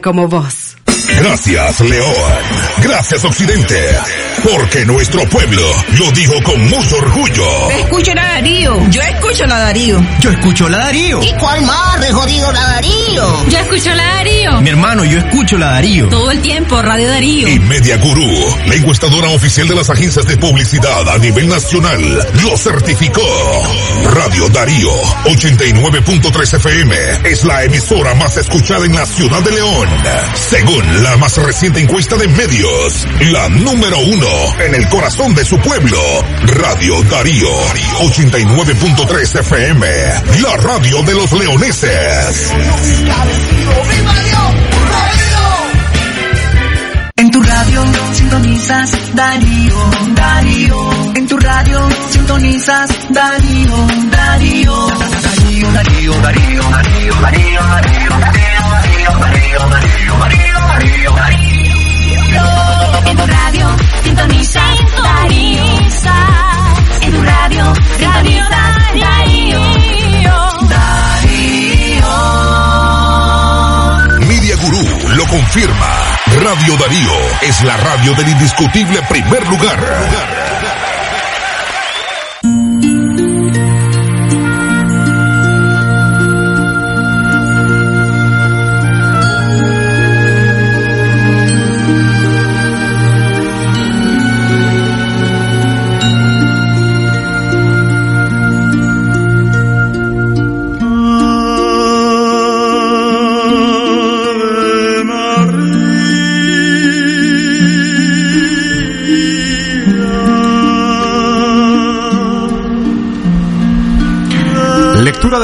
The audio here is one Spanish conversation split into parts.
como vos. Gracias, León. Gracias, Occidente. Porque nuestro pueblo lo dijo con mucho orgullo. Escucho la Darío. Yo escucho la Darío. Yo escucho la Darío. ¿Y cuál más de jodido la Darío? Yo escucho la Darío. Mi hermano, yo escucho la Darío. Todo el tiempo, Radio Darío. Y Media Gurú, la encuestadora oficial de las agencias de publicidad a nivel nacional, lo certificó. Radio Darío 89.3 FM es la emisora más escuchada en la ciudad de León. Según la más reciente encuesta de medios, la número uno en el corazón de su pueblo. Radio Darío 89.3 FM, la radio de los leoneses. En tu radio sintonizas Darío, Darío. En tu radio sintonizas Darío, Darío. Darío, Darío, Darío, Darío, Darío, Darío, Darío, Darío, Darío, Darío, Darío, Darío. En tu radio, sintoniza Darío. En tu radio, Radio Darío. Media Gurú lo confirma. Radio Darío es la radio del indiscutible primer lugar.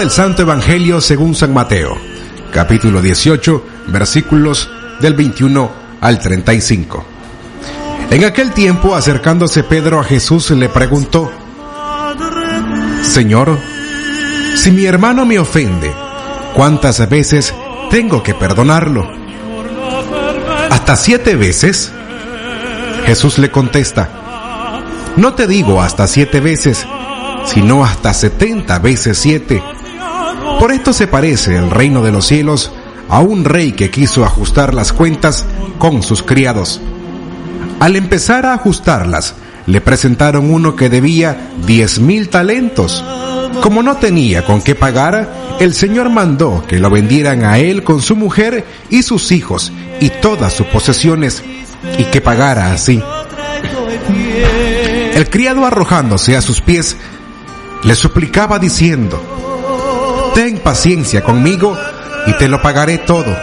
Del Santo Evangelio según San Mateo, capítulo 18, versículos del 21 al 35. En aquel tiempo, acercándose Pedro a Jesús, le preguntó, Señor, si mi hermano me ofende, ¿cuántas veces tengo que perdonarlo? ¿Hasta siete veces? Jesús le contesta, no te digo hasta siete veces, sino hasta setenta veces siete. Por esto se parece el reino de los cielos a un rey que quiso ajustar las cuentas con sus criados. Al empezar a ajustarlas, le presentaron uno que debía diez mil talentos. Como no tenía con qué pagar, el Señor mandó que lo vendieran a él con su mujer y sus hijos y todas sus posesiones, y que pagara así. El criado arrojándose a sus pies, le suplicaba diciendo, Ten paciencia conmigo y te lo pagaré todo.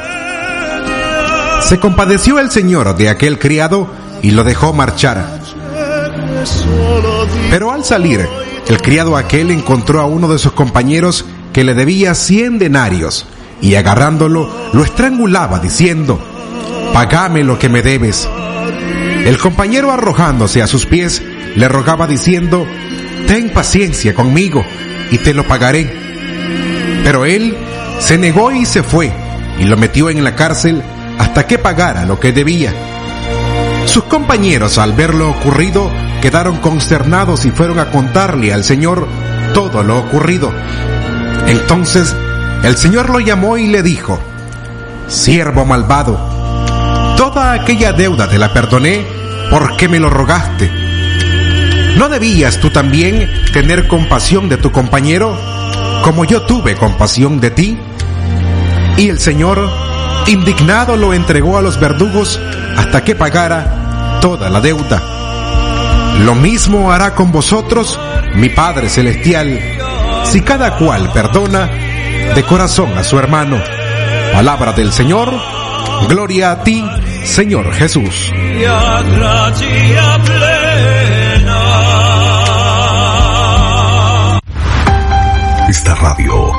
Se compadeció el Señor de aquel criado y lo dejó marchar. Pero al salir, el criado aquel encontró a uno de sus compañeros que le debía cien denarios y agarrándolo lo estrangulaba diciendo, Pagame lo que me debes. El compañero arrojándose a sus pies le rogaba diciendo, Ten paciencia conmigo y te lo pagaré. Pero él se negó y se fue y lo metió en la cárcel hasta que pagara lo que debía. Sus compañeros al ver lo ocurrido quedaron consternados y fueron a contarle al Señor todo lo ocurrido. Entonces el Señor lo llamó y le dijo, Siervo malvado, toda aquella deuda te la perdoné porque me lo rogaste. ¿No debías tú también tener compasión de tu compañero como yo tuve compasión de ti? Y el Señor, indignado, lo entregó a los verdugos hasta que pagara toda la deuda. Lo mismo hará con vosotros mi Padre Celestial, si cada cual perdona de corazón a su hermano. Palabra del Señor, gloria a ti, Señor Jesús.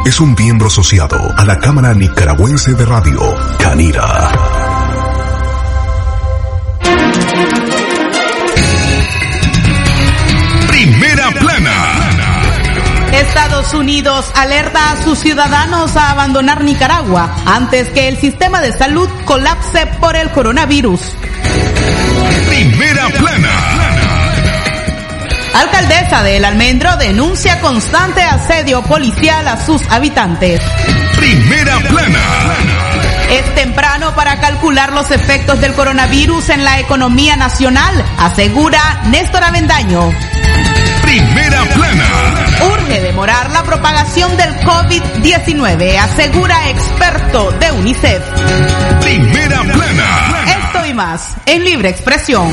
Es un miembro asociado a la Cámara Nicaragüense de Radio, Canira. Primera plana. Estados Unidos alerta a sus ciudadanos a abandonar Nicaragua antes que el sistema de salud colapse por el coronavirus. Alcaldesa de El Almendro denuncia constante asedio policial a sus habitantes. Primera plana. Es temprano para calcular los efectos del coronavirus en la economía nacional, asegura Néstor Avendaño. Primera plana. Urge demorar la propagación del COVID-19, asegura experto de UNICEF. Primera plana. Esto y más en libre expresión.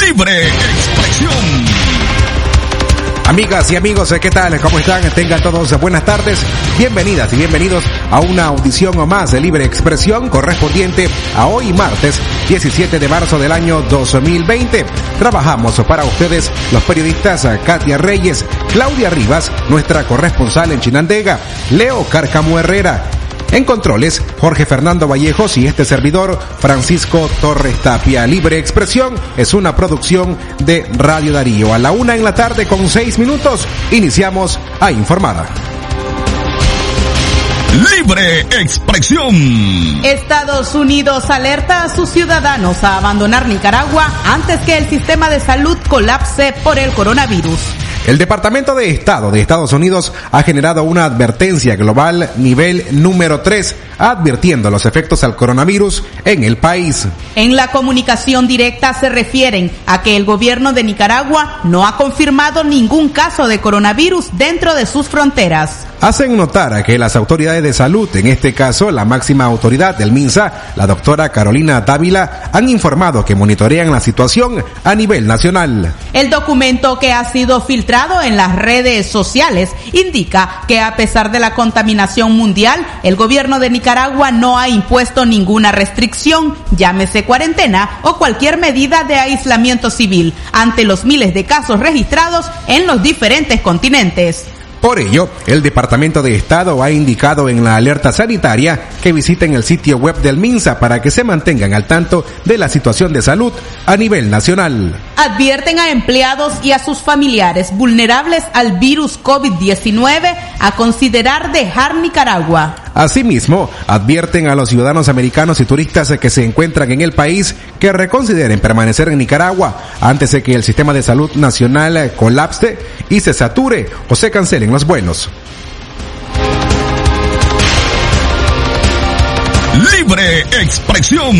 Libre expresión. Amigas y amigos, ¿qué tal? ¿Cómo están? Tengan todos buenas tardes. Bienvenidas y bienvenidos a una audición o más de Libre Expresión correspondiente a hoy martes 17 de marzo del año 2020. Trabajamos para ustedes los periodistas Katia Reyes, Claudia Rivas, nuestra corresponsal en Chinandega, Leo Carcamo Herrera, en controles, Jorge Fernando Vallejos y este servidor, Francisco Torres Tapia. Libre Expresión es una producción de Radio Darío. A la una en la tarde con seis minutos, iniciamos a informar. Libre expresión. Estados Unidos alerta a sus ciudadanos a abandonar Nicaragua antes que el sistema de salud colapse por el coronavirus. El Departamento de Estado de Estados Unidos ha generado una advertencia global nivel número 3, advirtiendo los efectos al coronavirus en el país. En la comunicación directa se refieren a que el gobierno de Nicaragua no ha confirmado ningún caso de coronavirus dentro de sus fronteras. Hacen notar a que las autoridades de salud, en este caso la máxima autoridad del MINSA, la doctora Carolina Dávila, han informado que monitorean la situación a nivel nacional. El documento que ha sido filtrado en las redes sociales indica que a pesar de la contaminación mundial, el gobierno de Nicaragua no ha impuesto ninguna restricción, llámese cuarentena o cualquier medida de aislamiento civil, ante los miles de casos registrados en los diferentes continentes. Por ello, el Departamento de Estado ha indicado en la alerta sanitaria que visiten el sitio web del MINSA para que se mantengan al tanto de la situación de salud a nivel nacional. Advierten a empleados y a sus familiares vulnerables al virus COVID-19 a considerar dejar Nicaragua. Asimismo, advierten a los ciudadanos americanos y turistas que se encuentran en el país que reconsideren permanecer en Nicaragua antes de que el sistema de salud nacional colapse y se sature o se cancelen los vuelos. Libre expresión.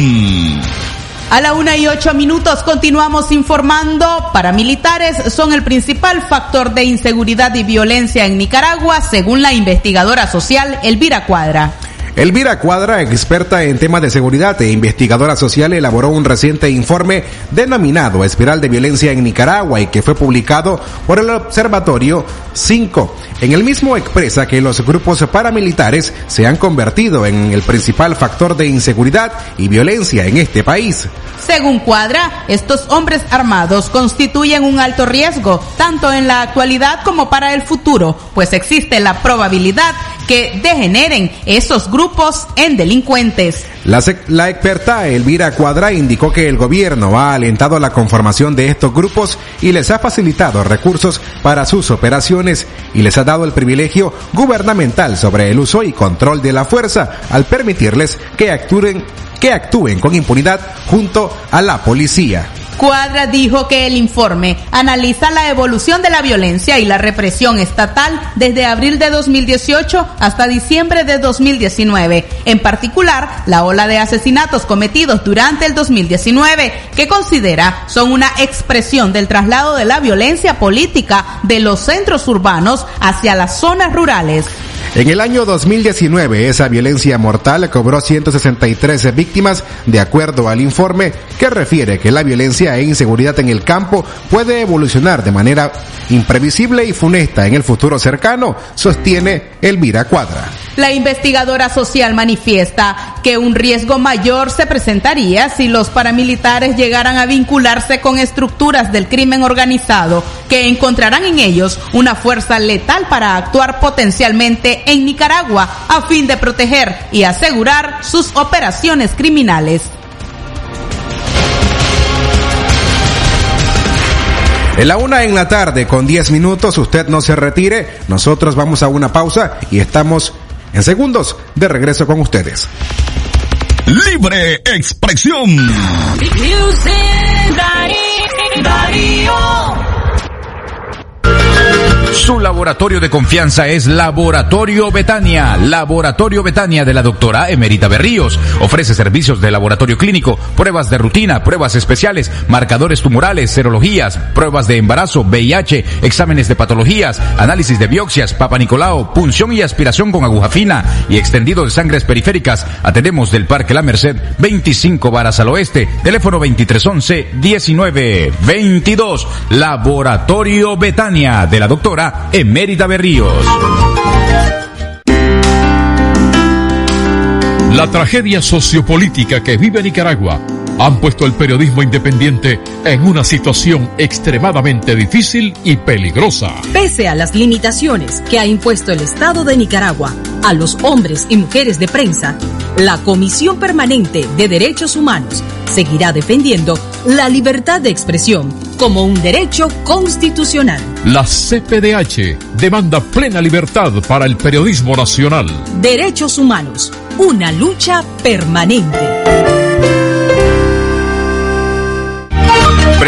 A la una y ocho minutos continuamos informando. Paramilitares son el principal factor de inseguridad y violencia en Nicaragua, según la investigadora social Elvira Cuadra. Elvira Cuadra, experta en temas de seguridad e investigadora social, elaboró un reciente informe denominado Espiral de Violencia en Nicaragua y que fue publicado por el Observatorio 5. En el mismo expresa que los grupos paramilitares se han convertido en el principal factor de inseguridad y violencia en este país. Según Cuadra, estos hombres armados constituyen un alto riesgo, tanto en la actualidad como para el futuro, pues existe la probabilidad que degeneren esos grupos en delincuentes. La, la, experta Elvira Cuadra indicó que el gobierno ha alentado la conformación de estos grupos y les ha facilitado recursos para sus operaciones y les ha dado el privilegio gubernamental sobre el uso y control de la fuerza al permitirles que actúen que actúen con impunidad junto a la policía. Cuadra dijo que el informe analiza la evolución de la violencia y la represión estatal desde abril de 2018 hasta diciembre de 2019, en particular la ola de asesinatos cometidos durante el 2019, que considera son una expresión del traslado de la violencia política de los centros urbanos hacia las zonas rurales. En el año 2019, esa violencia mortal cobró 163 víctimas, de acuerdo al informe que refiere que la violencia e inseguridad en el campo puede evolucionar de manera imprevisible y funesta en el futuro cercano, sostiene Elvira Cuadra. La investigadora social manifiesta que un riesgo mayor se presentaría si los paramilitares llegaran a vincularse con estructuras del crimen organizado, que encontrarán en ellos una fuerza letal para actuar potencialmente en Nicaragua a fin de proteger y asegurar sus operaciones criminales. En la una en la tarde, con 10 minutos, usted no se retire, nosotros vamos a una pausa y estamos en segundos de regreso con ustedes. Libre expresión. Su laboratorio de confianza es Laboratorio Betania. Laboratorio Betania de la doctora Emerita Berríos. Ofrece servicios de laboratorio clínico, pruebas de rutina, pruebas especiales, marcadores tumorales, serologías, pruebas de embarazo, VIH, exámenes de patologías, análisis de biopsias, papa Nicolau, punción y aspiración con aguja fina y extendido de sangres periféricas. Atendemos del Parque La Merced, 25 varas al oeste, teléfono 2311 1922. Laboratorio Betania de la doctora Emérita Berríos. La tragedia sociopolítica que vive Nicaragua han puesto el periodismo independiente en una situación extremadamente difícil y peligrosa. Pese a las limitaciones que ha impuesto el Estado de Nicaragua a los hombres y mujeres de prensa, la Comisión Permanente de Derechos Humanos seguirá defendiendo la libertad de expresión como un derecho constitucional. La CPDH demanda plena libertad para el periodismo nacional. Derechos humanos, una lucha permanente.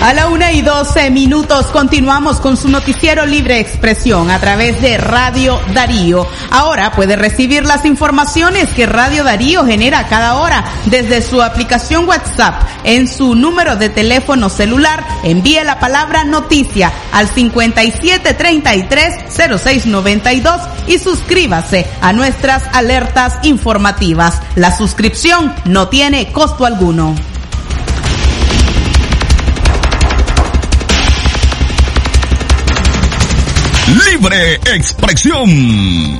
A la una y doce minutos continuamos con su noticiero Libre Expresión a través de Radio Darío. Ahora puede recibir las informaciones que Radio Darío genera cada hora desde su aplicación WhatsApp. En su número de teléfono celular envíe la palabra noticia al 5733-0692 y suscríbase a nuestras alertas informativas. La suscripción no tiene costo alguno. Libre expresión.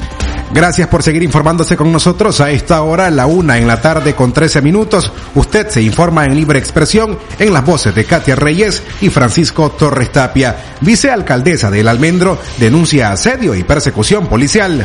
Gracias por seguir informándose con nosotros a esta hora, la una en la tarde con 13 minutos. Usted se informa en libre expresión en las voces de Katia Reyes y Francisco Torres Tapia. Vicealcaldesa del Almendro denuncia asedio y persecución policial.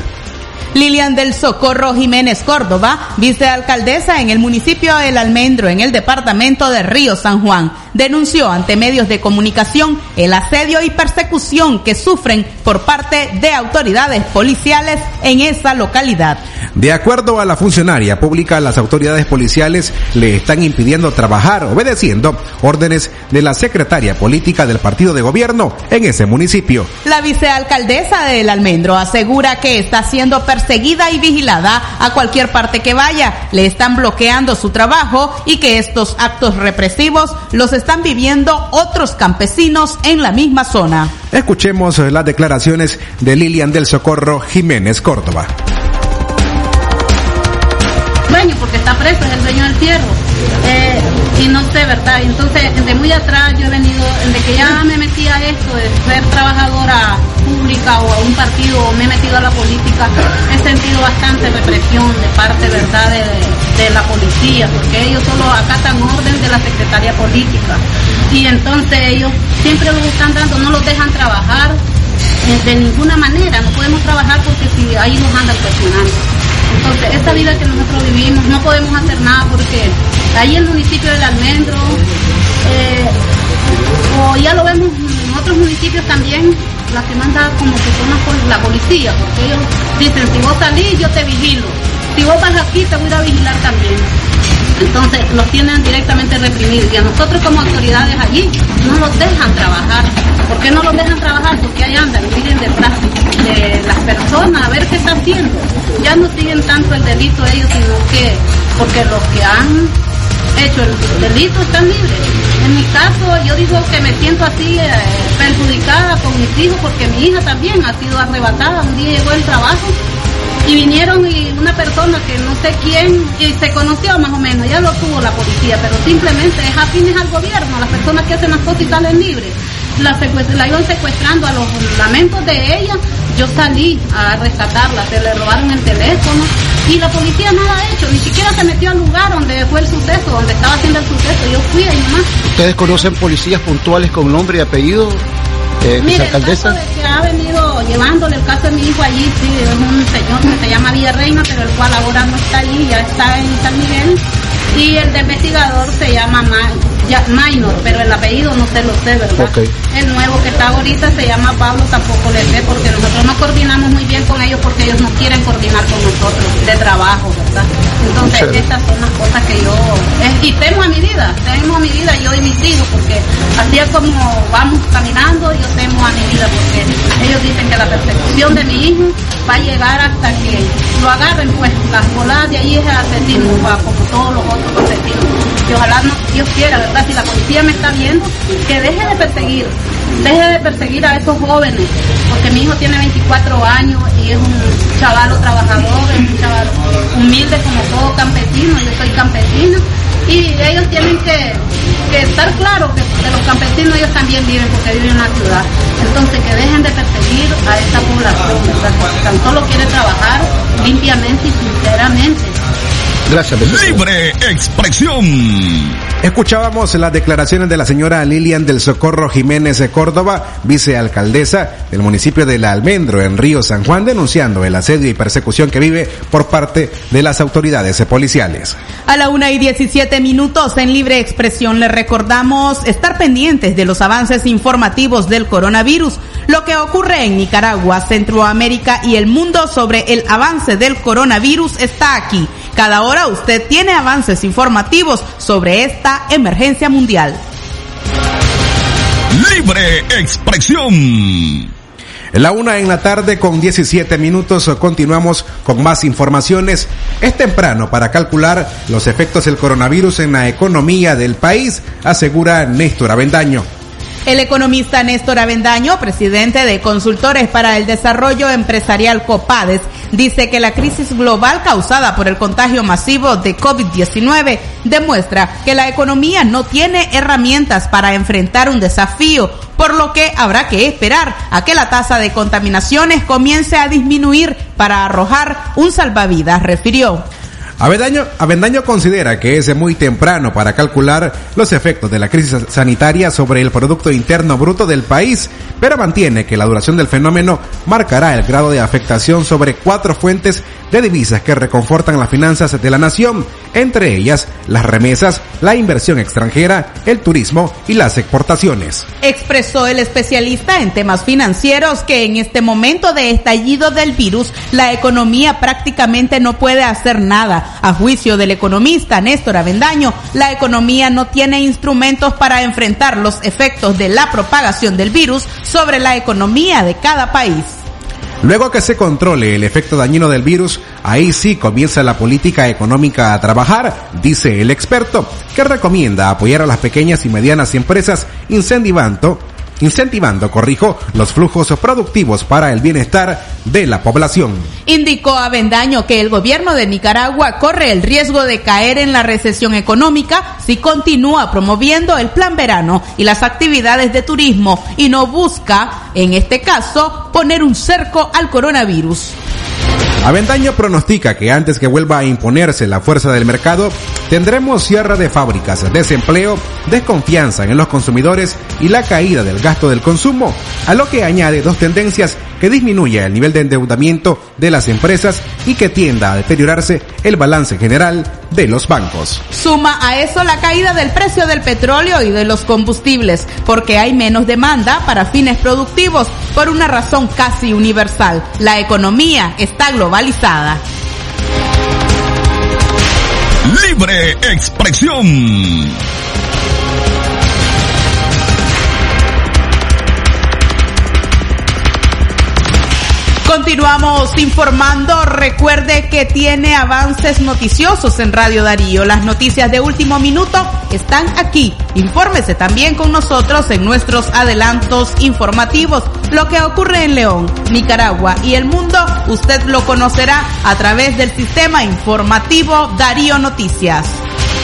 Lilian del Socorro Jiménez Córdoba, vicealcaldesa en el municipio de El Almendro, en el departamento de Río San Juan, denunció ante medios de comunicación el asedio y persecución que sufren por parte de autoridades policiales en esa localidad. De acuerdo a la funcionaria pública, las autoridades policiales le están impidiendo trabajar obedeciendo órdenes de la secretaria política del partido de gobierno en ese municipio. La vicealcaldesa de El Almendro asegura que está siendo perseguida y vigilada a cualquier parte que vaya. Le están bloqueando su trabajo y que estos actos represivos los están viviendo otros campesinos en la misma zona. Escuchemos las declaraciones de Lilian del Socorro Jiménez Córdoba. dueño porque está preso, es el dueño del fierro. Eh, y no sé, ¿verdad? Entonces, desde muy atrás yo he venido, desde que ya me metí a esto de ser trabajadora pública o a un partido, o me he metido a la política, he sentido bastante represión de parte, ¿verdad?, de, de la policía, porque ellos solo acatan orden de la secretaria política. Y entonces ellos siempre los están dando, no los dejan trabajar eh, de ninguna manera, no podemos trabajar porque si ahí nos andan presionando. Entonces, esta vida que nosotros vivimos, no podemos hacer nada porque ahí el municipio del Almendro, eh, o ya lo vemos en otros municipios también, la que manda como que son la pol- la policía, porque ellos dicen, si vos salís, yo te vigilo. Si vos vas aquí, te voy a vigilar también. Entonces los tienen directamente reprimidos y a nosotros como autoridades allí no los dejan trabajar. ¿Por qué no los dejan trabajar? Porque ahí andan, miren detrás de las personas a ver qué están haciendo. Ya no siguen tanto el delito ellos, sino que porque los que han hecho el delito están libres. En mi caso, yo digo que me siento así eh, perjudicada con mis hijos porque mi hija también ha sido arrebatada. Un día llegó el trabajo y vinieron y una persona que no sé quién y se conoció más o menos, ya lo tuvo la policía, pero simplemente es afines al gobierno, las personas que hacen las cosas y salen libres. La, la iban secuestrando a los lamentos de ella, yo salí a rescatarla, se le robaron el teléfono y la policía nada ha hecho, ni siquiera se metió al lugar donde fue el suceso, donde estaba haciendo el suceso, yo fui ahí nomás. ¿Ustedes conocen policías puntuales con nombre y apellido? Eh, Mire, el vicealcaldesa? caso de que ha venido llevándole el caso de mi hijo allí, sí, es un señor que se llama Villarreina, pero el cual ahora no está allí, ya está en San Miguel. Y el de investigador se llama Ma- ya- Minor, pero el apellido no se lo sé, ¿verdad? Ok. El nuevo que está ahorita se llama Pablo, tampoco le sé, porque nosotros no coordinamos muy bien con ellos porque ellos no quieren coordinar con nosotros de trabajo, ¿verdad? Entonces, Chévere. estas son las cosas que yo... eh, y temo a mi vida, temo a mi vida yo y mis hijos, porque así es como vamos caminando, yo temo a mi vida, porque ellos dicen que la persecución de mi hijo va a llegar hasta que lo agarren, pues las voladas de ahí es asesino, como todos los otros asesinos. Y ojalá no, Dios quiera, ¿verdad? Si la policía me está viendo, que deje de perseguir, deje de perseguir a esos jóvenes, porque mi hijo tiene 24 años y es un chavalo trabajador, es un chaval humilde como todo campesino, yo soy campesina, y ellos tienen que, estar claros que los campesinos ellos también viven porque viven en la ciudad. Entonces que dejen de perseguir a esta población, ¿verdad? Que tan solo quiere trabajar limpiamente y sinceramente. Gracias, Libre expresión. Escuchábamos las declaraciones de la señora Lilian del Socorro Jiménez de Córdoba, vicealcaldesa del municipio de La Almendro en Río San Juan, denunciando el asedio y persecución que vive por parte de las autoridades policiales. A la una y 17 minutos en libre expresión le recordamos estar pendientes de los avances informativos del coronavirus, lo que ocurre en Nicaragua, Centroamérica y el mundo sobre el avance del coronavirus está aquí. Cada hora usted tiene avances informativos sobre esta emergencia mundial. Libre expresión. La una en la tarde con 17 minutos continuamos con más informaciones. Es temprano para calcular los efectos del coronavirus en la economía del país, asegura Néstor Avendaño. El economista Néstor Avendaño, presidente de Consultores para el Desarrollo Empresarial COPADES, dice que la crisis global causada por el contagio masivo de COVID-19 demuestra que la economía no tiene herramientas para enfrentar un desafío, por lo que habrá que esperar a que la tasa de contaminaciones comience a disminuir para arrojar un salvavidas, refirió. Avendaño, Avendaño considera que es muy temprano para calcular los efectos de la crisis sanitaria sobre el Producto Interno Bruto del país, pero mantiene que la duración del fenómeno marcará el grado de afectación sobre cuatro fuentes de divisas que reconfortan las finanzas de la nación, entre ellas las remesas, la inversión extranjera, el turismo y las exportaciones. Expresó el especialista en temas financieros que en este momento de estallido del virus, la economía prácticamente no puede hacer nada. A juicio del economista Néstor Avendaño, la economía no tiene instrumentos para enfrentar los efectos de la propagación del virus sobre la economía de cada país. Luego que se controle el efecto dañino del virus, ahí sí comienza la política económica a trabajar, dice el experto, que recomienda apoyar a las pequeñas y medianas empresas incentivando, incentivando, corrijo, los flujos productivos para el bienestar de la población. Indicó Avendaño que el gobierno de Nicaragua corre el riesgo de caer en la recesión económica si continúa promoviendo el plan verano y las actividades de turismo y no busca, en este caso, poner un cerco al coronavirus. Avendaño pronostica que antes que vuelva a imponerse la fuerza del mercado, tendremos cierre de fábricas, desempleo, desconfianza en los consumidores y la caída del gasto del consumo, a lo que añade dos tendencias que disminuya el nivel de endeudamiento de las empresas y que tienda a deteriorarse el balance general de los bancos. Suma a eso la caída del precio del petróleo y de los combustibles, porque hay menos demanda para fines productivos por una razón casi universal. La economía está globalizada. Libre expresión. Continuamos informando. Recuerde que tiene avances noticiosos en Radio Darío. Las noticias de último minuto están aquí. Infórmese también con nosotros en nuestros adelantos informativos. Lo que ocurre en León, Nicaragua y el mundo, usted lo conocerá a través del sistema informativo Darío Noticias.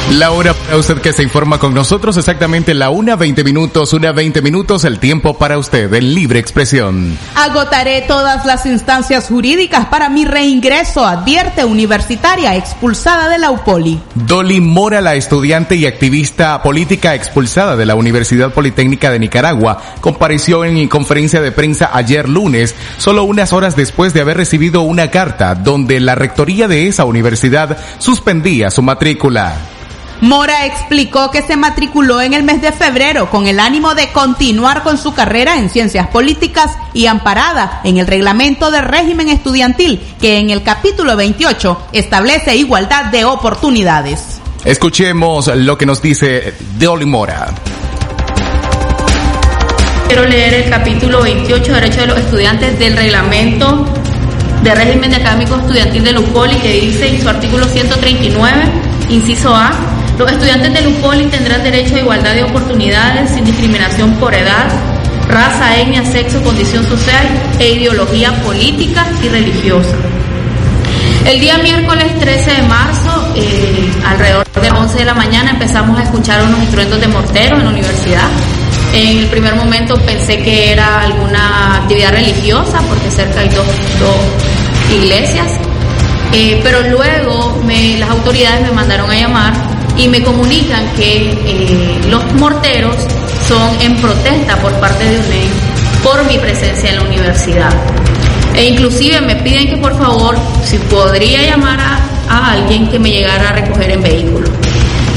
La hora para usted que se informa con nosotros, exactamente la una 20 minutos, una 20 minutos, el tiempo para usted en libre expresión. Agotaré todas las instancias jurídicas para mi reingreso, advierte universitaria expulsada de la UPOLI. Dolly Mora, la estudiante y activista política expulsada de la Universidad Politécnica de Nicaragua, compareció en conferencia de prensa ayer lunes, solo unas horas después de haber recibido una carta donde la rectoría de esa universidad suspendía su matrícula. Mora explicó que se matriculó en el mes de febrero con el ánimo de continuar con su carrera en ciencias políticas y amparada en el reglamento de régimen estudiantil que en el capítulo 28 establece igualdad de oportunidades. Escuchemos lo que nos dice Dolly Mora. Quiero leer el capítulo 28, Derecho de los Estudiantes del reglamento de régimen de académico estudiantil de UPOLI que dice en su artículo 139, inciso A, los estudiantes del UPOLI tendrán derecho a igualdad de oportunidades sin discriminación por edad, raza, etnia, sexo, condición social e ideología política y religiosa. El día miércoles 13 de marzo, eh, alrededor de 11 de la mañana, empezamos a escuchar unos instrumentos de mortero en la universidad. En el primer momento pensé que era alguna actividad religiosa, porque cerca hay dos, dos iglesias. Eh, pero luego las autoridades me mandaron a llamar y me comunican que eh, los morteros son en protesta por parte de UNED por mi presencia en la universidad. E inclusive me piden que por favor, si podría llamar a, alguien que me llegara a recoger en vehículo.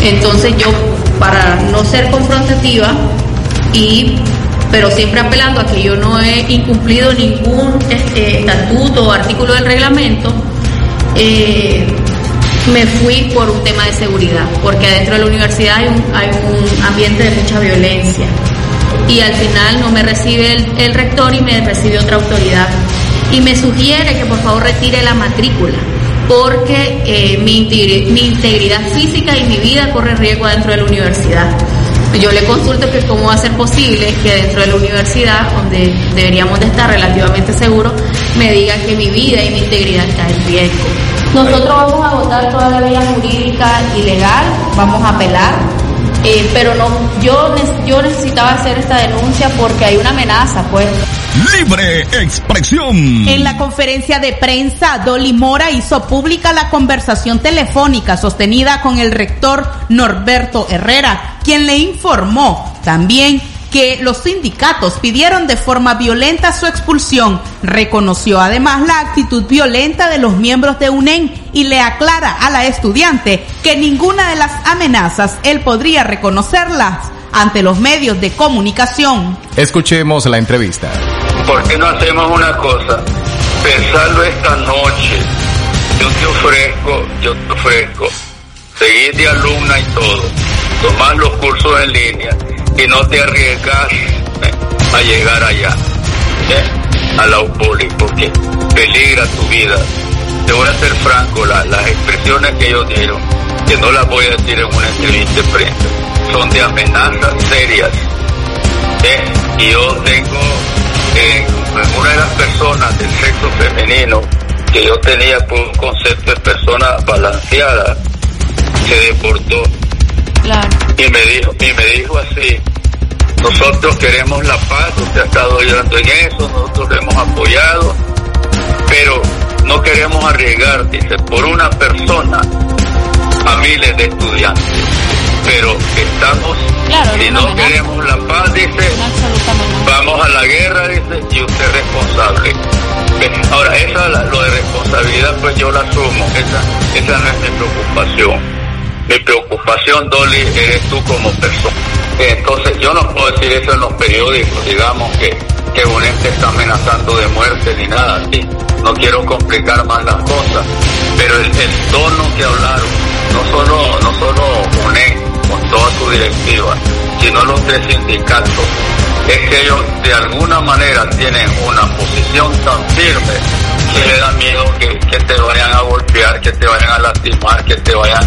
Entonces yo, para no ser confrontativa, y pero siempre apelando a que yo no he incumplido ningún este, estatuto o artículo del reglamento, eh, me fui por un tema de seguridad, porque adentro de la universidad hay un, hay un ambiente de mucha violencia. Y al final no me recibe el, rector y me recibe otra autoridad. Y me sugiere que por favor retire la matrícula, porque eh, mi, integri- mi integridad física y mi vida corre riesgo dentro de la universidad. Yo le consulto que cómo va a ser posible que dentro de la universidad, donde deberíamos de estar relativamente seguros, me digan que mi vida y mi integridad está en riesgo. Nosotros vamos a votar toda la vía jurídica y legal, vamos a apelar, eh, pero no, yo, yo necesitaba hacer esta denuncia porque hay una amenaza, pues. Libre expresión. En la conferencia de prensa, Dolly Mora hizo pública la conversación telefónica sostenida con el rector Norberto Herrera, quien le informó también que los sindicatos pidieron de forma violenta su expulsión. Reconoció además la actitud violenta de los miembros de UNEN y le aclara a la estudiante que ninguna de las amenazas él podría reconocerlas ante los medios de comunicación. Escuchemos la entrevista. ¿Por qué no hacemos una cosa? Pensarlo esta noche. Yo te ofrezco, yo te ofrezco. Seguir de alumna y todo. Tomar los cursos en línea y no te arriesgas eh, a llegar allá. eh, a la UPOLI porque peligra tu vida. Te voy a ser franco, la- las expresiones que ellos dieron, que no las voy a decir en una entrevista de prensa, son de amenazas serias. ¿eh? Y yo tengo una de las personas del sexo femenino que yo tenía por un concepto de persona balanceada, se deportó. Y me dijo, y me dijo así, nosotros queremos la paz, usted ha estado ayudando en eso, nosotros lo hemos apoyado, pero no queremos arriesgar, dice, por una persona a miles de estudiantes. Pero estamos, si no queremos la paz, dice, vamos a la guerra, dice, y usted es responsable. Ahora, esa, lo de responsabilidad, pues yo la asumo, esa, esa no es mi preocupación. Mi preocupación, Dolly, eres tú como persona. Entonces, yo no puedo decir eso en los periódicos, digamos que, que un está amenazando de muerte ni nada así. No quiero complicar más las cosas, pero el, tono que hablaron, no solo, no solo UNED con toda su directiva, sino los tres sindicatos, es que ellos de alguna manera tienen una posición tan firme que le da miedo que, que te vayan a golpear, que te vayan a lastimar, que te vayan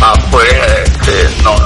Ah, pues, este, no,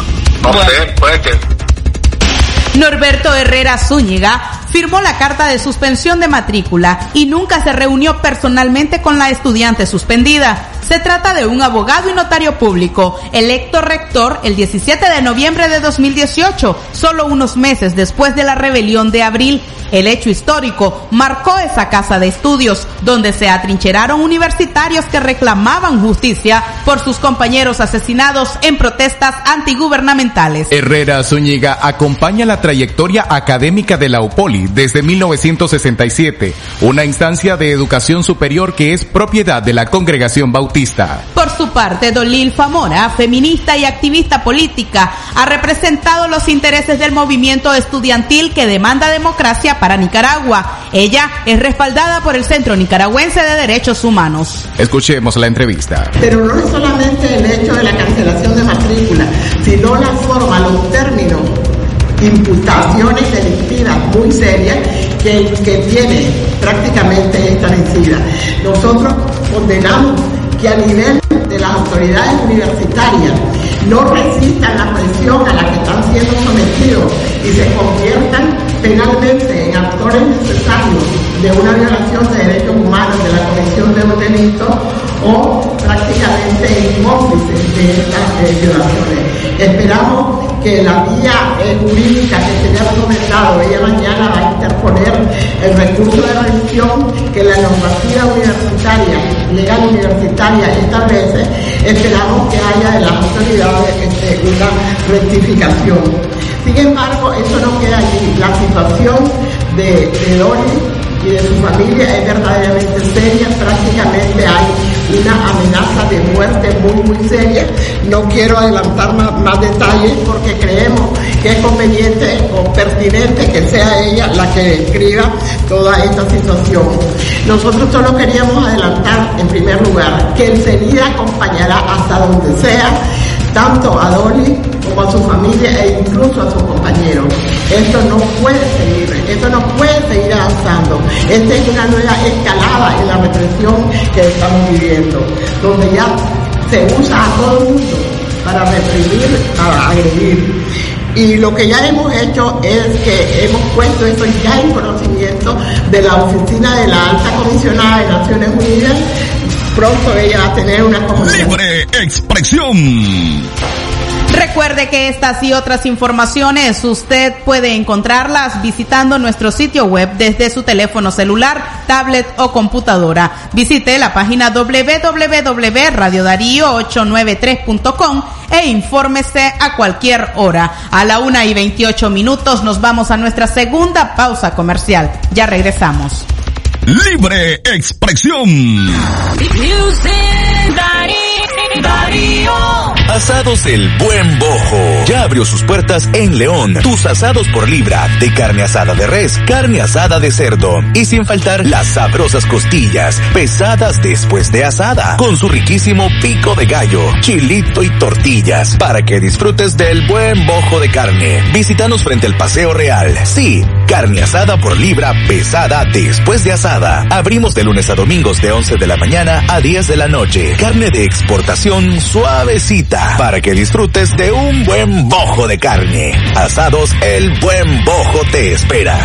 no sé, puede que... Norberto Herrera Zúñiga firmó la carta de suspensión de matrícula y nunca se reunió personalmente con la estudiante suspendida. Se trata de un abogado y notario público, electo rector el 17 de noviembre de 2018, solo unos meses después de la rebelión de abril el hecho histórico marcó esa casa de estudios, donde se atrincheraron universitarios que reclamaban justicia por sus compañeros asesinados en protestas antigubernamentales. Herrera Zúñiga acompaña la trayectoria académica de la UPOLI desde 1967, una instancia de educación superior que es propiedad de la Congregación Bautista. Por su parte, Dolil Famora, feminista y activista política, ha representado los intereses del movimiento estudiantil que demanda democracia para Nicaragua. Ella es respaldada por el Centro Nicaragüense de Derechos Humanos. Escuchemos la entrevista. Pero no es solamente el hecho de la cancelación de matrícula, sino la forma, los términos, imputaciones delictivas muy serias que, que tiene prácticamente esta vencida. Nosotros condenamos que a nivel de las autoridades universitarias no resistan la presión a la que están siendo sometidos y se conviertan penalmente en actores necesarios de una violación de derechos humanos, de la comisión de un delito o prácticamente en cómplices de estas violaciones. Esperamos que la vía jurídica que se le ha comentado, ella mañana va a interponer el recurso de revisión que la normativa universitaria, legal universitaria establece, esperamos que haya de las autoridades este, una rectificación. Sin embargo, eso no queda allí. La situación de, de y de su familia es verdaderamente seria, prácticamente hay una amenaza de muerte muy muy seria. No quiero adelantar más, detalles porque creemos que es conveniente o pertinente que sea ella la que describa toda esta situación. Nosotros solo queríamos adelantar en primer lugar que el CENIDA acompañará hasta donde sea tanto a Dolly como a su familia e incluso a sus compañeros. Esto no puede seguir, esto no puede seguir avanzando. Esta es una nueva escalada en la represión que estamos viviendo, donde ya se usa a todo el mundo para reprimir, para agredir. Y lo que ya hemos hecho es que hemos puesto eso ya en conocimiento de la oficina de la alta comisionada de Naciones Unidas pronto ella va a tener una Libre expresión. Recuerde que estas y otras informaciones usted puede encontrarlas visitando nuestro sitio web desde su teléfono celular, tablet o computadora. Visite la página www.radiodarío893.com e infórmese a cualquier hora. A la una y 28 minutos nos vamos a nuestra segunda pausa comercial. Ya regresamos. Libre expresión. Asados El Buen Bojo. Ya abrió sus puertas en León. Tus asados por libra de carne asada de res, carne asada de cerdo y sin faltar las sabrosas costillas pesadas después de asada con su riquísimo pico de gallo, chilito y tortillas para que disfrutes del buen bojo de carne. Visítanos frente al Paseo Real. Sí, carne asada por libra pesada después de asada. Abrimos de lunes a domingos de 11 de la mañana a 10 de la noche. Carne de exportación suavecita para que disfrutes de un buen bojo de carne. Asados El Buen Bojo te espera.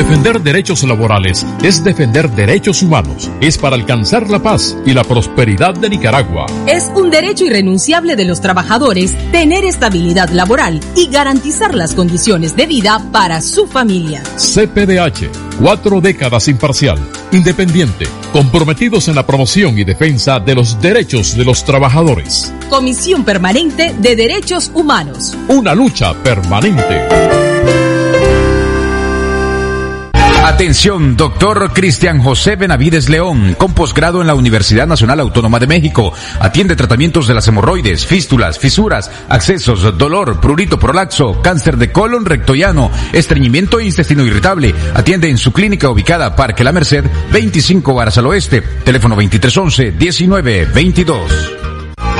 Defender derechos laborales es defender derechos humanos. Es para alcanzar la paz y la prosperidad de Nicaragua. Es un derecho irrenunciable de los trabajadores tener estabilidad laboral y garantizar las condiciones de vida para su familia. CPDH Cuatro décadas imparcial, independiente, comprometidos en la promoción y defensa de los derechos de los trabajadores. Comisión Permanente de Derechos Humanos. Una lucha permanente. Atención, doctor Cristian José Benavides León, con posgrado en la Universidad Nacional Autónoma de México. Atiende tratamientos de las hemorroides, fístulas, fisuras, accesos, dolor, prurito prolaxo, cáncer de colon rectoiano, estreñimiento e intestino irritable. Atiende en su clínica ubicada Parque La Merced, 25 Varas al Oeste. Teléfono 2311-1922.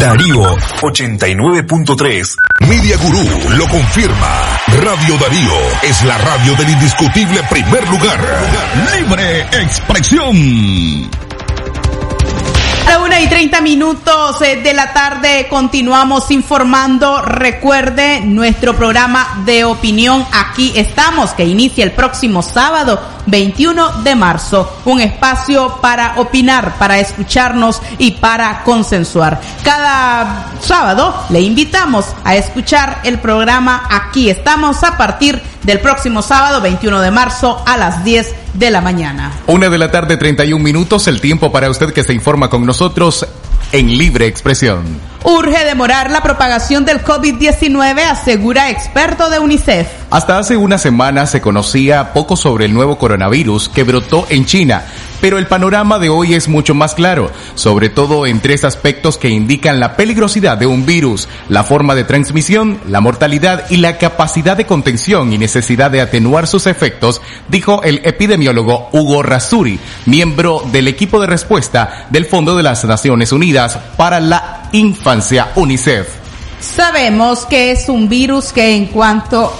Darío 89.3. Media Gurú lo confirma. Radio Darío es la radio del indiscutible primer lugar. Libre expresión. A una y treinta minutos eh, de la tarde continuamos informando. Recuerde nuestro programa de opinión. Aquí estamos, que inicia el próximo sábado 21 de marzo. Un espacio para opinar, para escucharnos y para consensuar. Cada sábado le invitamos a escuchar el programa Aquí estamos a partir del próximo sábado 21 de marzo a las 10 de la mañana. Una de la tarde, 31 minutos, el tiempo para usted que se informa con nosotros en libre expresión. Urge demorar la propagación del COVID-19, asegura experto de UNICEF. Hasta hace una semana se conocía poco sobre el nuevo coronavirus que brotó en China, pero el panorama de hoy es mucho más claro, sobre todo en tres aspectos que indican la peligrosidad de un virus, la forma de transmisión, la mortalidad y la capacidad de contención y necesidad de atenuar sus efectos, dijo el epidemiólogo Hugo Rasuri, miembro del equipo de respuesta del Fondo de las Naciones Unidas para la Infancia UNICEF. Sabemos que es un virus que en cuanto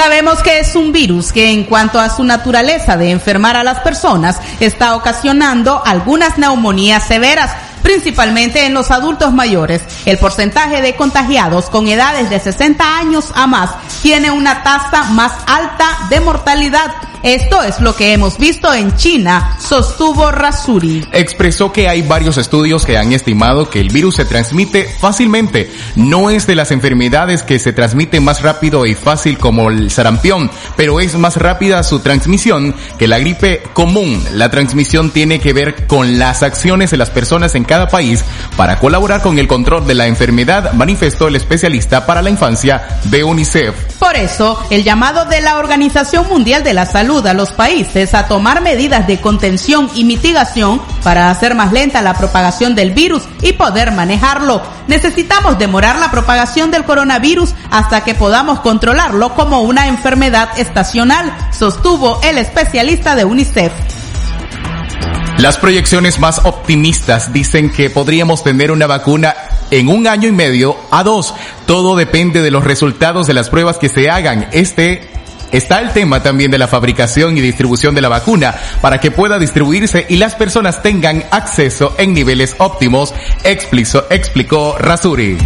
Sabemos que es un virus que en cuanto a su naturaleza de enfermar a las personas está ocasionando algunas neumonías severas, principalmente en los adultos mayores. El porcentaje de contagiados con edades de 60 años a más tiene una tasa más alta de mortalidad. Esto es lo que hemos visto en China, sostuvo Rasuri. Expresó que hay varios estudios que han estimado que el virus se transmite fácilmente. No es de las enfermedades que se transmite más rápido y fácil como el sarampión, pero es más rápida su transmisión que la gripe común. La transmisión tiene que ver con las acciones de las personas en cada país para colaborar con el control de la enfermedad, manifestó el especialista para la infancia de UNICEF. Por eso, el llamado de la Organización Mundial de la Salud a los países a tomar medidas de contención y mitigación para hacer más lenta la propagación del virus y poder manejarlo. Necesitamos demorar la propagación del coronavirus hasta que podamos controlarlo como una enfermedad estacional, sostuvo el especialista de UNICEF. Las proyecciones más optimistas dicen que podríamos tener una vacuna en un año y medio a dos. Todo depende de los resultados de las pruebas que se hagan. Este está el tema también de la fabricación y distribución de la vacuna para que pueda distribuirse y las personas tengan acceso en niveles óptimos, explicó, explicó Rasuri.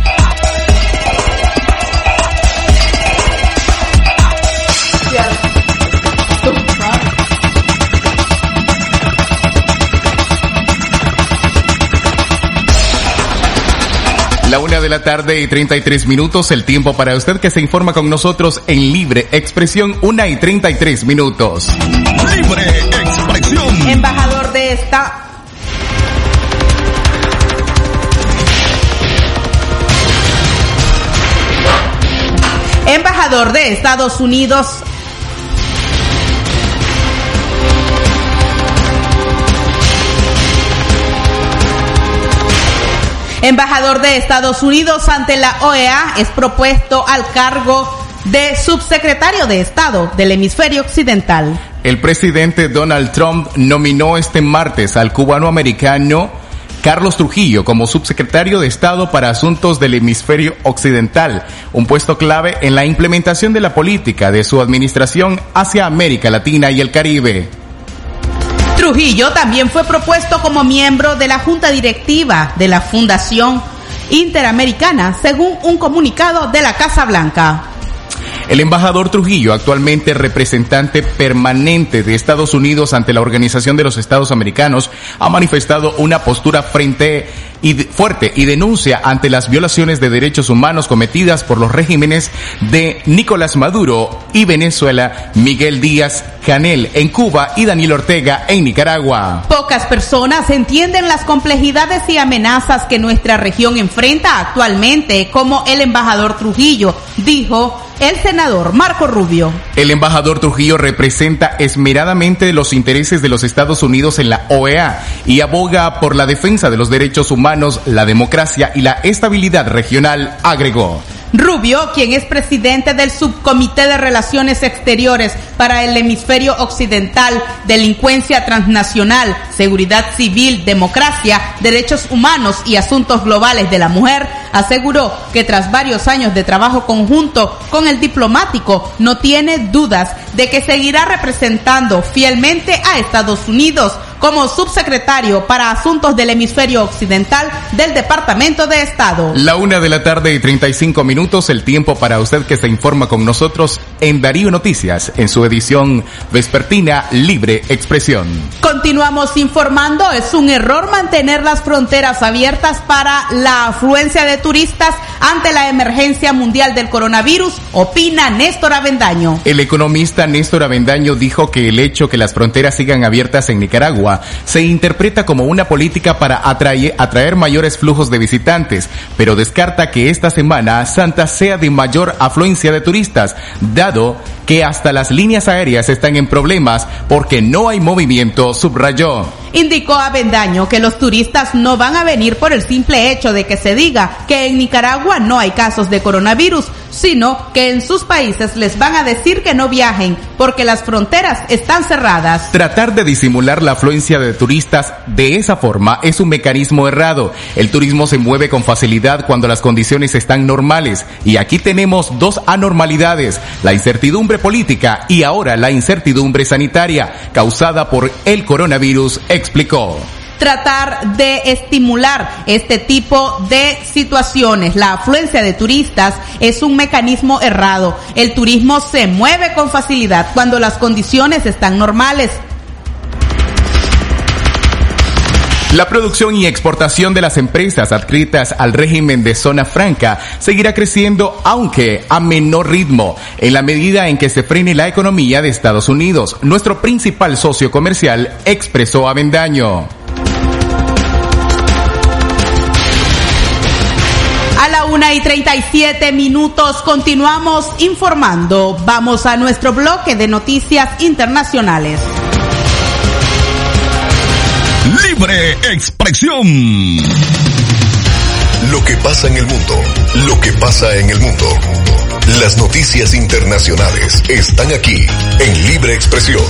La una de la tarde y 33 minutos, el tiempo para usted que se informa con nosotros en libre expresión, una y 33 minutos. Libre expresión. Embajador de esta Embajador de Estados Unidos embajador de Estados Unidos ante la OEA, es propuesto al cargo de subsecretario de Estado del hemisferio occidental. El presidente Donald Trump nominó este martes al cubano-americano Carlos Trujillo como subsecretario de Estado para Asuntos del Hemisferio Occidental, un puesto clave en la implementación de la política de su administración hacia América Latina y el Caribe. Trujillo también fue propuesto como miembro de la junta directiva de la Fundación Interamericana, según un comunicado de la Casa Blanca. El embajador Trujillo, actualmente representante permanente de Estados Unidos ante la Organización de los Estados Americanos, ha manifestado una postura frente y fuerte y denuncia ante las violaciones de derechos humanos cometidas por los regímenes de Nicolás Maduro y Venezuela, Miguel Díaz Canel en Cuba y Daniel Ortega en Nicaragua. Pocas personas entienden las complejidades y amenazas que nuestra región enfrenta actualmente, como el embajador Trujillo dijo el senador Marco Rubio. El embajador Trujillo representa esmeradamente los intereses de los Estados Unidos en la OEA y aboga por la defensa de los derechos humanos, la democracia y la estabilidad regional, agregó. Rubio, quien es presidente del Subcomité de Relaciones Exteriores para el Hemisferio Occidental, Delincuencia Transnacional, Seguridad Civil, Democracia, Derechos Humanos y Asuntos Globales de la Mujer, aseguró que tras varios años de trabajo conjunto con el diplomático, no tiene dudas de que seguirá representando fielmente a Estados Unidos como subsecretario para Asuntos del Hemisferio Occidental del Departamento de Estado. La una de la tarde y 35 minutos, el tiempo para usted que se informa con nosotros en Darío Noticias, en su edición vespertina Libre Expresión. Continuamos informando, es un error mantener las fronteras abiertas para la afluencia de turistas ante la emergencia mundial del coronavirus, opina Néstor Avendaño. El economista Néstor Avendaño dijo que el hecho que las fronteras sigan abiertas en Nicaragua se interpreta como una política para atraer, atraer mayores flujos de visitantes, pero descarta que esta Semana Santa sea de mayor afluencia de turistas, dado que hasta las líneas aéreas están en problemas porque no hay movimiento, subrayó. Indicó Avendaño que los turistas no van a venir por el simple hecho de que se diga que en Nicaragua no hay casos de coronavirus, sino que en sus países les van a decir que no viajen porque las fronteras están cerradas. Tratar de disimular la afluencia de turistas de esa forma es un mecanismo errado. El turismo se mueve con facilidad cuando las condiciones están normales y aquí tenemos dos anormalidades, la incertidumbre política y ahora la incertidumbre sanitaria causada por el coronavirus, explicó tratar de estimular este tipo de situaciones. La afluencia de turistas es un mecanismo errado. El turismo se mueve con facilidad cuando las condiciones están normales. La producción y exportación de las empresas adscritas al régimen de zona franca seguirá creciendo, aunque a menor ritmo, en la medida en que se frene la economía de Estados Unidos. Nuestro principal socio comercial expresó Avendaño. Una y 37 minutos continuamos informando. Vamos a nuestro bloque de noticias internacionales. Libre expresión. Lo que pasa en el mundo, lo que pasa en el mundo. Las noticias internacionales están aquí en Libre Expresión.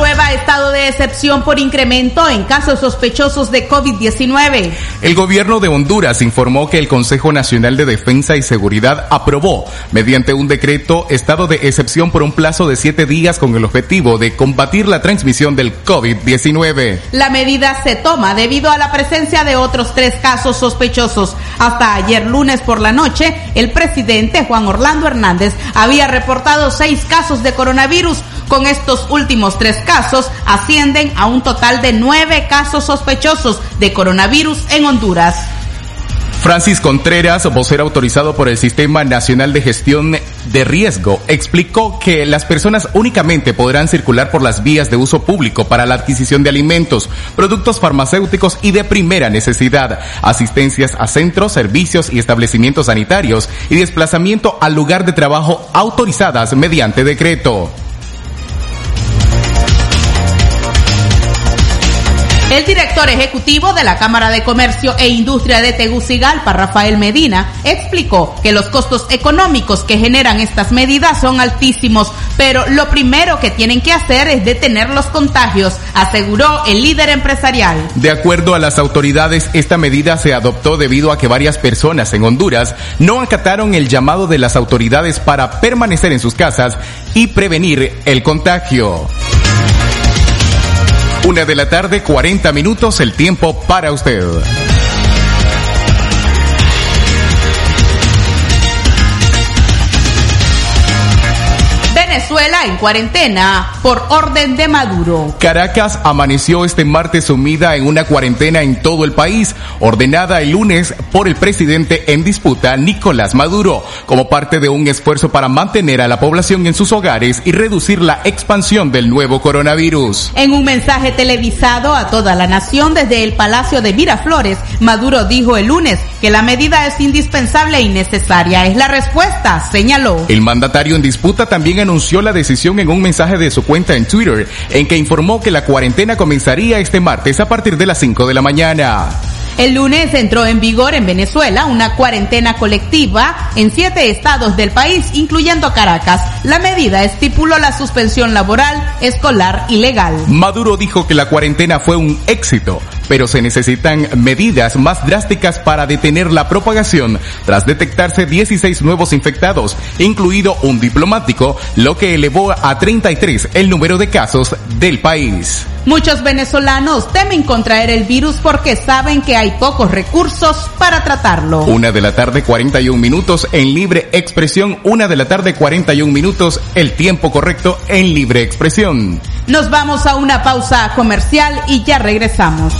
Aprueba estado de excepción por incremento en casos sospechosos de COVID-19. El gobierno de Honduras informó que el Consejo Nacional de Defensa y Seguridad aprobó, mediante un decreto, estado de excepción por un plazo de siete días con el objetivo de combatir la transmisión del COVID-19. La medida se toma debido a la presencia de otros tres casos sospechosos. Hasta ayer lunes por la noche, el presidente Juan Orlando Hernández había reportado seis casos de coronavirus. Con estos últimos tres casos ascienden a un total de nueve casos sospechosos de coronavirus en Honduras. Francis Contreras, vocero autorizado por el Sistema Nacional de Gestión de Riesgo, explicó que las personas únicamente podrán circular por las vías de uso público para la adquisición de alimentos, productos farmacéuticos y de primera necesidad, asistencias a centros, servicios y establecimientos sanitarios y desplazamiento al lugar de trabajo autorizadas mediante decreto. El director ejecutivo de la Cámara de Comercio e Industria de Tegucigalpa, Rafael Medina, explicó que los costos económicos que generan estas medidas son altísimos, pero lo primero que tienen que hacer es detener los contagios, aseguró el líder empresarial. De acuerdo a las autoridades, esta medida se adoptó debido a que varias personas en Honduras no acataron el llamado de las autoridades para permanecer en sus casas y prevenir el contagio. Una de la tarde, 40 minutos, el tiempo para usted. Venezuela en cuarentena por orden de Maduro. Caracas amaneció este martes sumida en una cuarentena en todo el país, ordenada el lunes por el presidente en disputa Nicolás Maduro, como parte de un esfuerzo para mantener a la población en sus hogares y reducir la expansión del nuevo coronavirus. En un mensaje televisado a toda la nación desde el Palacio de Miraflores, Maduro dijo el lunes que la medida es indispensable y necesaria. Es la respuesta, señaló. El mandatario en disputa también anunció la decisión en un mensaje de su cuenta en Twitter, en que informó que la cuarentena comenzaría este martes a partir de las 5 de la mañana. El lunes entró en vigor en Venezuela una cuarentena colectiva en siete estados del país, incluyendo Caracas. La medida estipuló la suspensión laboral, escolar y legal. Maduro dijo que la cuarentena fue un éxito, pero se necesitan medidas más drásticas para detener la propagación tras detectarse 16 nuevos infectados, incluido un diplomático, lo que elevó a 33 el número de casos del país. Muchos venezolanos temen contraer el virus porque saben que hay pocos recursos para tratarlo. Una de la tarde 41 minutos en libre expresión, una de la tarde 41 minutos el tiempo correcto en libre expresión. Nos vamos a una pausa comercial y ya regresamos.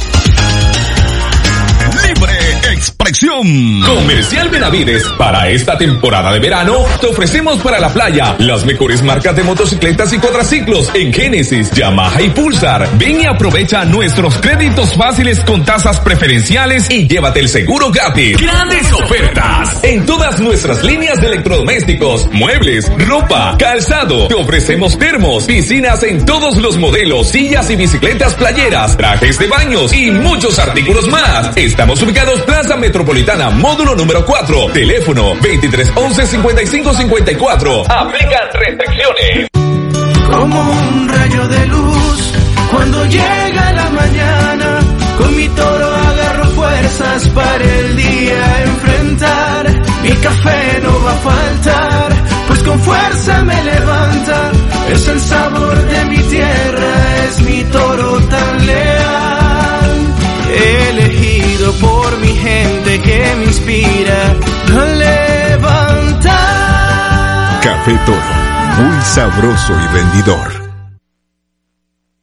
Expresión. Comercial Benavides. Para esta temporada de verano, te ofrecemos para la playa las mejores marcas de motocicletas y cuadraciclos en Genesis, Yamaha y Pulsar. Ven y aprovecha nuestros créditos fáciles con tasas preferenciales y llévate el seguro gratis. Grandes ofertas en todas nuestras líneas de electrodomésticos, muebles, ropa, calzado. Te ofrecemos termos, piscinas en todos los modelos, sillas y bicicletas playeras, trajes de baños y muchos artículos más. Estamos ubicados Plaza Metropolitana, módulo número 4, teléfono 2311-5554. Aplican restricciones. Como un rayo de luz, cuando llega la mañana, con mi toro agarro fuerzas para el día enfrentar. Mi café no va a faltar, pues con fuerza me levanta. Es el sabor de mi tierra, es mi toro tan leal. Elegido por mi gente que me inspira a levantar. Café Toro, muy sabroso y vendidor.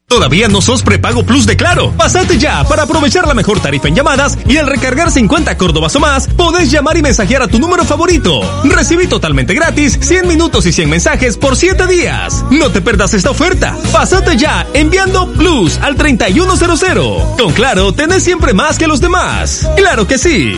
¿Todavía no sos prepago plus de Claro? Pasate ya para aprovechar la mejor tarifa en llamadas y al recargar 50 Córdobas o más, podés llamar y mensajear a tu número favorito. Recibí totalmente gratis 100 minutos y 100 mensajes por 7 días. No te perdas esta oferta. Pasate ya enviando plus al 3100. Con Claro, tenés siempre más que los demás. ¡Claro que sí!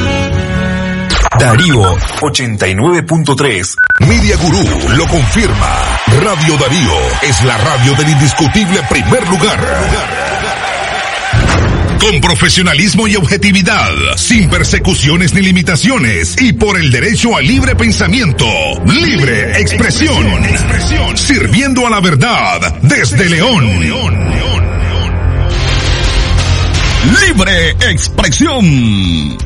Darío 89.3. Media Gurú lo confirma. Radio Darío es la radio del indiscutible primer lugar. Con profesionalismo y objetividad, sin persecuciones ni limitaciones y por el derecho al libre pensamiento, libre expresión, sirviendo a la verdad desde León. Libre expresión.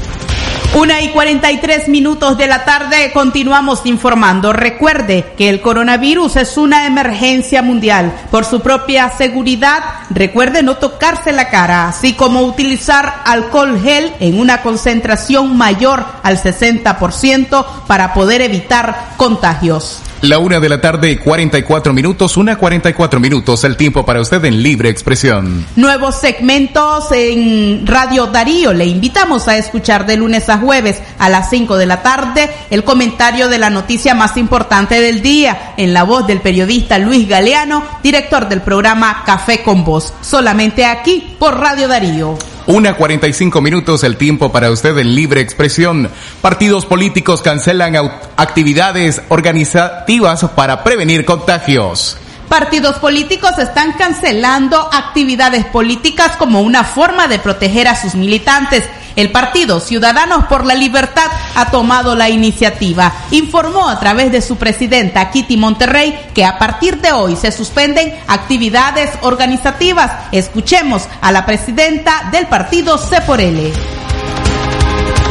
Una y 43 minutos de la tarde continuamos informando. Recuerde que el coronavirus es una emergencia mundial. Por su propia seguridad, recuerde no tocarse la cara, así como utilizar alcohol gel en una concentración mayor al 60% para poder evitar contagios. La una de la tarde, 44 minutos, una 44 minutos, el tiempo para usted en libre expresión. Nuevos segmentos en Radio Darío. Le invitamos a escuchar de lunes a jueves a las 5 de la tarde el comentario de la noticia más importante del día en la voz del periodista Luis Galeano, director del programa Café con Voz. Solamente aquí por Radio Darío. Una 45 minutos el tiempo para usted en libre expresión. Partidos políticos cancelan actividades organizativas para prevenir contagios. Partidos políticos están cancelando actividades políticas como una forma de proteger a sus militantes. El partido Ciudadanos por la Libertad ha tomado la iniciativa. Informó a través de su presidenta Kitty Monterrey que a partir de hoy se suspenden actividades organizativas. Escuchemos a la presidenta del partido C por L.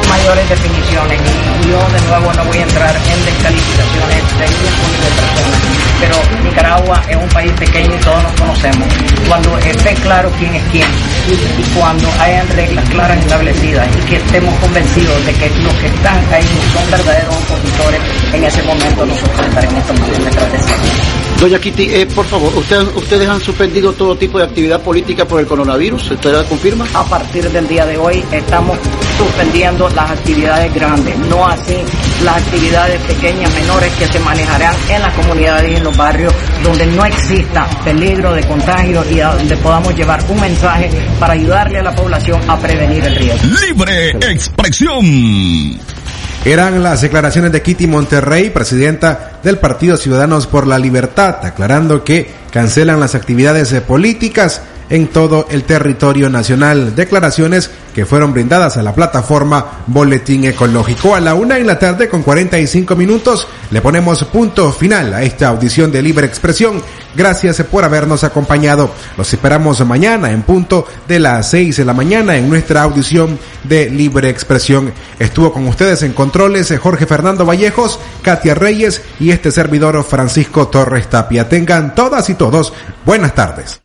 Mayores definiciones yo de nuevo no voy a entrar en descalificaciones de personas pero Nicaragua es un país pequeño y todos nos conocemos. Cuando esté claro quién es quién y, cuando hayan reglas claras establecidas y que estemos convencidos de que los que están ahí son verdaderos opositores, en ese momento nosotros estaremos tomando nuestras decisiones. Doña Kitty, eh, por favor, ¿ustedes, ¿ustedes han suspendido todo tipo de actividad política por el coronavirus? ¿Usted la confirma? A partir del día de hoy estamos suspendiendo las actividades grandes, no así las actividades pequeñas, menores que se manejarán en las comunidades y en los barrios donde no exista peligro de contagio y a donde podamos llevar un mensaje para ayudarle a la población a prevenir el riesgo. Libre expresión. Eran las declaraciones de Kitty Monterrey, presidenta del Partido Ciudadanos por la Libertad, aclarando que cancelan las actividades políticas en todo el territorio nacional. Declaraciones que fueron brindadas a la plataforma Boletín Ecológico. A la una en la tarde con 45 minutos le ponemos punto final a esta audición de libre expresión. Gracias por habernos acompañado. Los esperamos mañana en punto de las 6 de la mañana en nuestra audición de libre expresión. Estuvo con ustedes en controles Jorge Fernando Vallejos, Katia Reyes y este servidor Francisco Torres Tapia. Tengan todas y todos buenas tardes